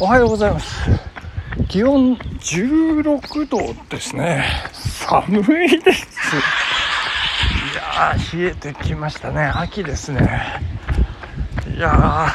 おはようございます。気温16度ですね。寒いです。いやー、冷えてきましたね。秋ですね。いや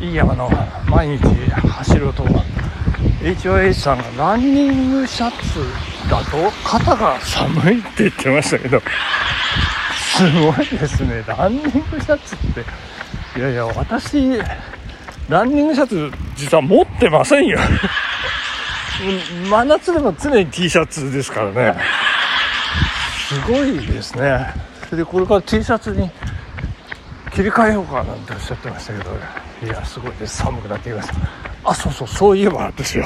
ー、いい山の毎日走ると、HOH さんがランニングシャツだと肩が寒いって言ってましたけど、すごいですね。ランニングシャツって。いやいや、私、ランニングシャツ実は持ってませんよ。真夏でも常に T シャツですからね。すごいですね。それでこれから T シャツに切り替えようかなんておっしゃってましたけど。いやすごいです。寒くなってきました。あそうそうそういえばですよ。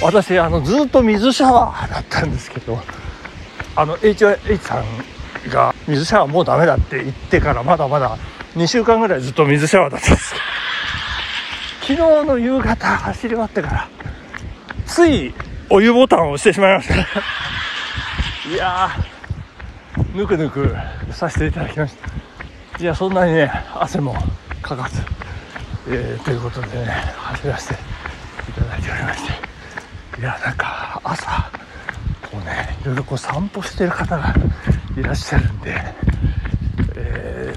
私あのずっと水シャワーだったんですけどあの HH さんが水シャワーもうダメだって言ってからまだまだ2週間ぐらいずっと水シャワーだったんです。昨日の夕方走り終わってからついお湯ボタンを押してしまいました。いやーぬくぬくさせていただきました。いやそんなにね汗もかかず、えーということでね走らせていただいておりまして。いやなんか朝こうねいろいろこう散歩してる方がいらっしゃるんで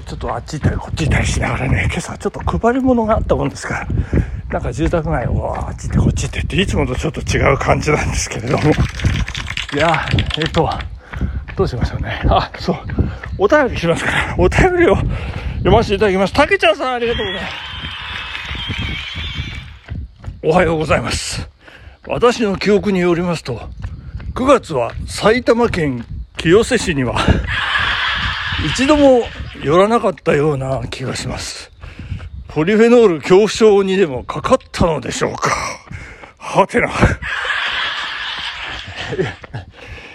ちょっとあっち行ったりこっち行ったりしながらね、今朝ちょっと配り物があったもんですから、なんか住宅街をあっち行ってこっち行ってって、いつもとちょっと違う感じなんですけれども、いや、えっと、どうしましょうね。あ、そう、お便り来ますから、お便りを読ませていただきます。たけちゃんさんありがとうございます。おはようございます。私の記憶によりますと、9月は埼玉県清瀬市には、一度も寄らなかったような気がします。ポリフェノール恐怖症にでもかかったのでしょうかはてな。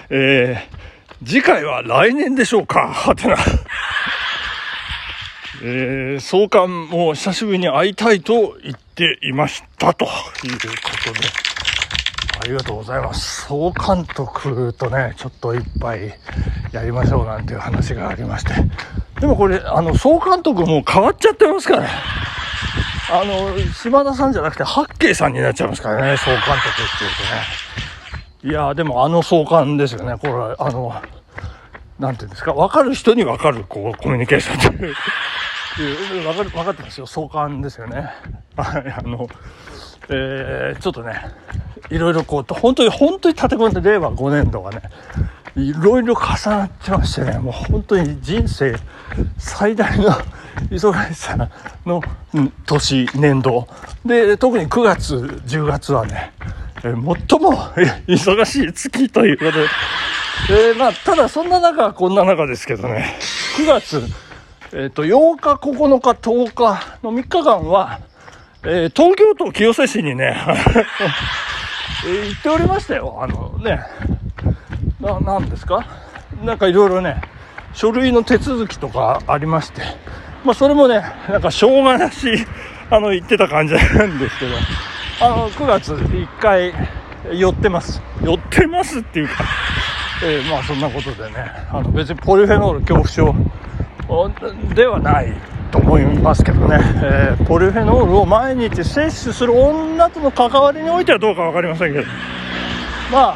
えー、次回は来年でしょうかはてな。えー、総監も久しぶりに会いたいと言っていましたということで。ありがとうございます。総監督とね、ちょっと一杯やりましょうなんていう話がありまして。でもこれ、あの、総監督もう変わっちゃってますからね。あの、島田さんじゃなくて、八景さんになっちゃいますからね、総監督っていうとね。いやーでもあの総監ですよね。これは、あの、なんていうんですか、わかる人にわかる、こう、コミュニケーションっていう。いうわかる、わかってますよ。総監ですよね。はい、あの、えー、ちょっとね、いろいろこう、本当に、本当に立て込んで、令和5年度がね、いろいろ重なってましてね、もう本当に人生最大の 忙しさのうん年、年度。で、特に9月、10月はね、えー最も 忙しい月ということで、えーまあ、ただそんな中はこんな中ですけどね、9月、えっ、と、8日、9日、10日の3日間は、えー東京都清瀬市にね、えー行っておりましたよ。あのね、な、なんですか？なんかいろいろね、書類の手続きとかありまして、まあそれもね、なんかしょうがなし、あの、言ってた感じなんですけど、あの、9月1回寄ってます。寄ってますっていうか、えーまあそんなことでね、あの別にポリフェノール恐怖症おではないと思いますけどね、えーポリフェノールを毎日摂取する女との関わりにおいてはどうか分かりませんけど、まあ、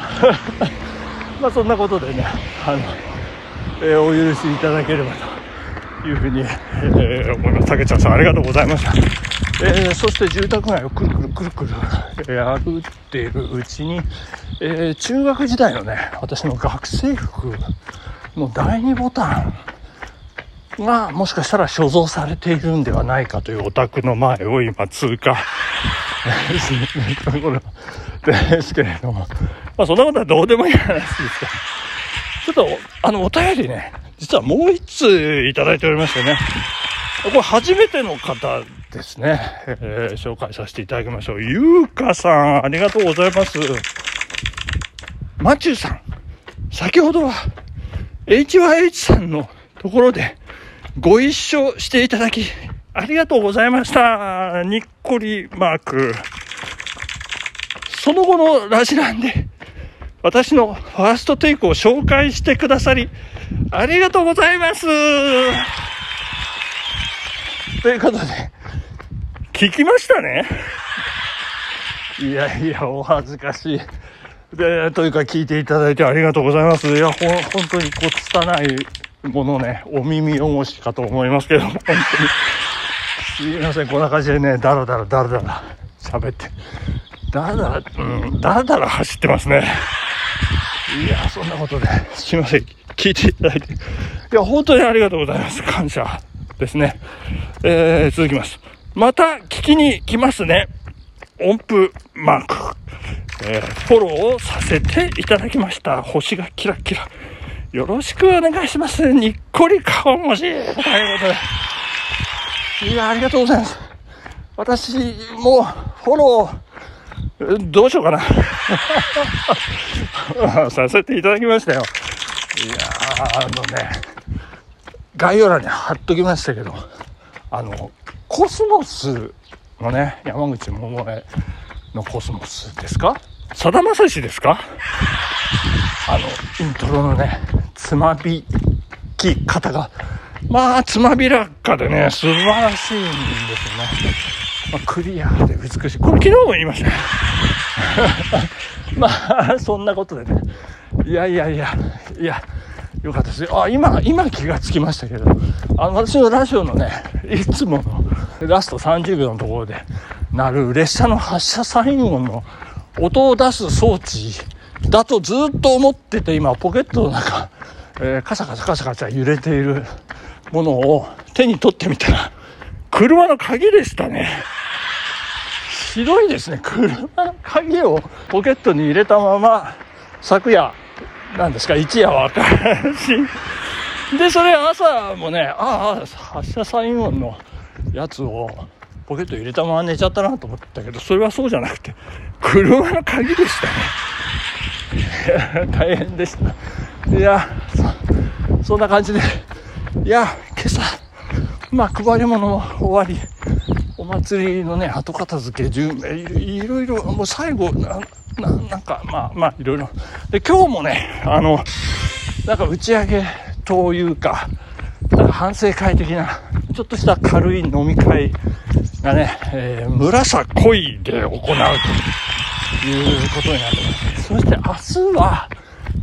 まあそんなことでね、あの、えーお許しいただければというふうに、えー思います。竹ちゃんさんありがとうございました。えーそして住宅街をくるくるくるくる、えー歩っているうちに、えー中学時代のね、私の学生服の第二ボタンがもしかしたら所蔵されているんではないかというお宅の前を今通過。するところですけれども、まあそんなことはどうでもいい話ですけど、ちょっとあのお便りね、実はもう一通いただいておりましてね、これ初めての方ですね、えー紹介させていただきましょう。ゆうかさん、ありがとうございます。マチューさん、先ほどは HYH さんのところでご一緒していただき、ありがとうございました。にっこりマーク。その後のラジランで、私のファーストテイクを紹介してくださり、ありがとうございます。ということで、聞きましたねいやいや、お恥ずかしい。で、というか聞いていただいてありがとうございます。いや、ほん、本当にこう、拙いものね、お耳汚しかと思いますけど、本当に。すいません、こんな感じでね、だらだらだらだら喋って、だらだら、うん、だらだら走ってますね。いや、そんなことで、すいません、聞いていただいて。いや、本当にありがとうございます。感謝ですね。えー、続きます。また聞きに来ますね。音符マーク。えー、フォローをさせていただきました。星がキラキラ。よろしくお願いします。にっこり顔文字。ということで。いや、ありがとうございます。私もフォロー、どうしようかな。させていただきましたよ。いやあのね、概要欄に貼っときましたけど、あの、コスモスのね、山口百恵のコスモスですか？さだまさしですか？あの、イントロのね、つまびき方が、まあ、つまびらかでね、素晴らしいんですよね。まあ、クリアで美しい。これ昨日も言いましたね。まあ、そんなことでね。いやいやいや、いや、よかったですよあ、今、今気がつきましたけど、あの、私のラジオのね、いつものラスト30秒のところで鳴る列車の発車サイン音の音を出す装置だとずっと思ってて、今ポケットの中、えー、カシャカシャカシャカシャ揺れているものを手に取ってみたら、車の鍵でしたね。ひどいですね。車の鍵をポケットに入れたまま、昨夜、何ですか、一夜は明るし。で、それ朝もね、ああ、発射サイン音のやつをポケット入れたまま寝ちゃったなと思ったけど、それはそうじゃなくて、車の鍵でしたね。大変でした。いや、そんな感じで、いや、今朝、まあ、配り物も終わり、お祭りのね、後片付け、準備、いろいろ、もう最後、な、ななんか、まあ、まあ、いろいろ。で、今日もね、あの、なんか打ち上げというか、なんか反省会的な、ちょっとした軽い飲み会がね、えー、村さ恋で行うということになってます。そして明日は、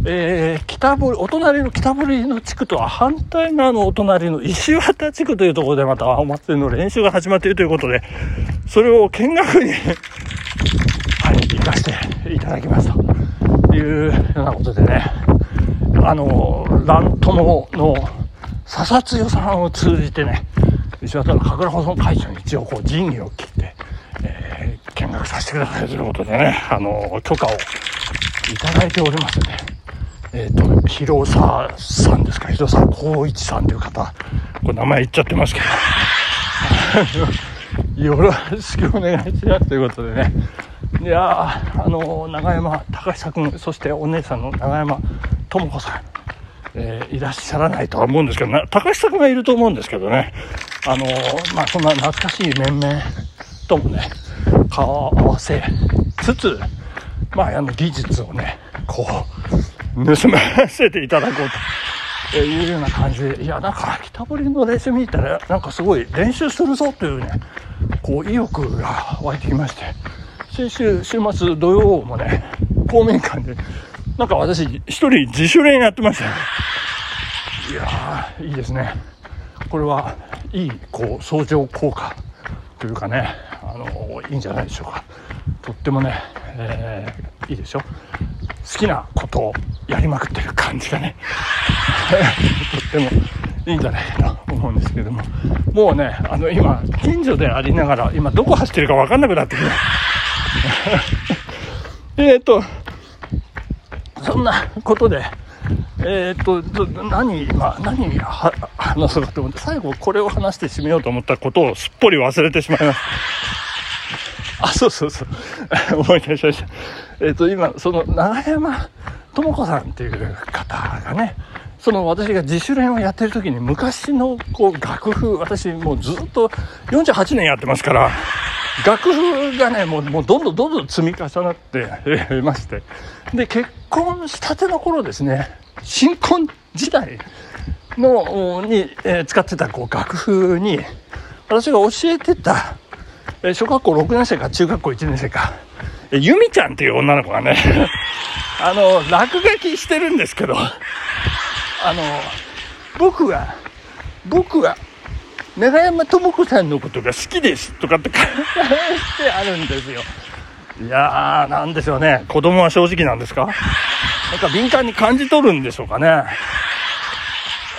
えー、北堀、お隣の北堀の地区とは反対側のお隣の石渡地区というところでまたお祭りの練習が始まっているということで、それを見学にはい、行かせていただきますというようなことでね、あの、乱友の笹津予さんを通じてね、石渡の神楽保存会長に一応こう仁義をさせてください。ということでね、あの、許可をいただいておりますね。えっ、ー、と、広沢さんですか、広沢光一さんという方、これ名前言っちゃってますけど、よろしくお願いします。ということでね。いやあの、長山隆久君、そしてお姉さんの長山智子さん、えー、いらっしゃらないとは思うんですけど、な高橋さんがいると思うんですけどね、あのー、まあ、そんな懐かしい面々ともね、顔合わせつつ、まあ、あの技術をね、こう、盗ませていただこうというような感じで、いや、なんか、北堀の練習見たら、なんかすごい練習するぞというね、こう、意欲が湧いてきまして、先週、週末土曜もね、公民館で、なんか私、一人自主練やってましたよ。いやー、いいですね。これは、いい、こう、相乗効果というかね、あの、いいんじゃないでしょうか。とってもね、えー、いいでしょ。好きなことをやりまくってる感じがね、とってもいいんじゃないかと思うんですけども、もうね、あの、今、近所でありながら、今どこ走ってるかわかんなくなってきた。えっと、そんなことで、え、っと、何、今、何話そうかと思って、最後これを話して締めようと思ったことをすっぽり忘れてしまいました。あ、そうそうそう。思い出しました。えー、と、今、その、長山智子さんっていう方がね、その私が自主練をやってる時に昔のこう楽譜、私もうずっと48年やってますから、楽譜がね、もうもうどんどんどんどん積み重なってまして、で、結婚したての頃ですね、新婚時代の、に、えー、使ってたこう楽譜に、私が教えてた、えー、小学校6年生か中学校1年生か、ゆみちゃんっていう女の子がね、あの、落書きしてるんですけど、あの、僕は、僕は、長山智子さんのことが好きですとかって書いてあるんですよ。いやー、なんでしょうね。子供は正直なんですか？なんか敏感に感じ取るんでしょうかね。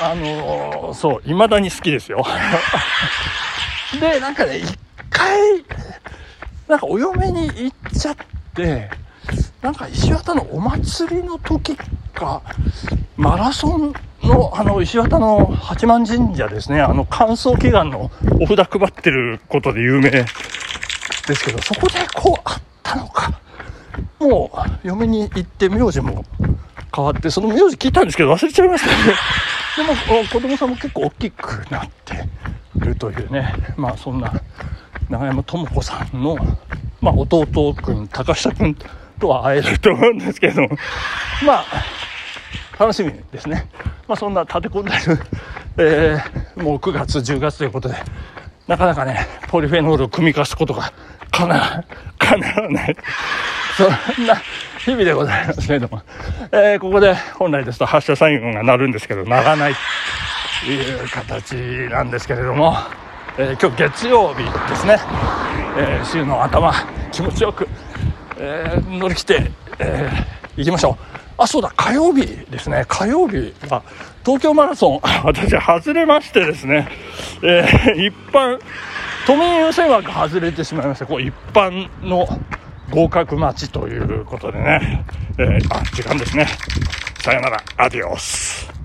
あのー、そう、未だに好きですよ。で、なんかね、一回、なんかお嫁に行っちゃって、なんか石渡のお祭りの時か、マラソンの、あの、石渡の八幡神社ですね、あの、乾燥祈願のお札配ってることで有名ですけど、そこでこうあったのか。もう、嫁に行って名字も変わって、その名字聞いたんですけど忘れちゃいましたね。でも、子供さんも結構大きくなってるというね、まあそんな、永山智子さんの、まあ弟くん、高下くんとは会えると思うんですけれども、まあ、楽しみですね。まあそんな立て込んでる、えー、もう9月、10月ということで、なかなかね、ポリフェノールを組み化すことがかな、かなわない。そんな日々でございますけれども、えー、ここで本来ですと発射サインが鳴るんですけど、鳴らないという形なんですけれども、えー、今日月曜日ですね、えー、週の頭、気持ちよく、えー、乗り切って、えー、行きましょう。あ、そうだ、火曜日ですね。火曜日は、東京マラソン、私、外れましてですね、えー、一般、都民優先枠外れてしまいました。こう一般の合格待ちということでね、えー、あ、時間ですね。さよなら、アディオス。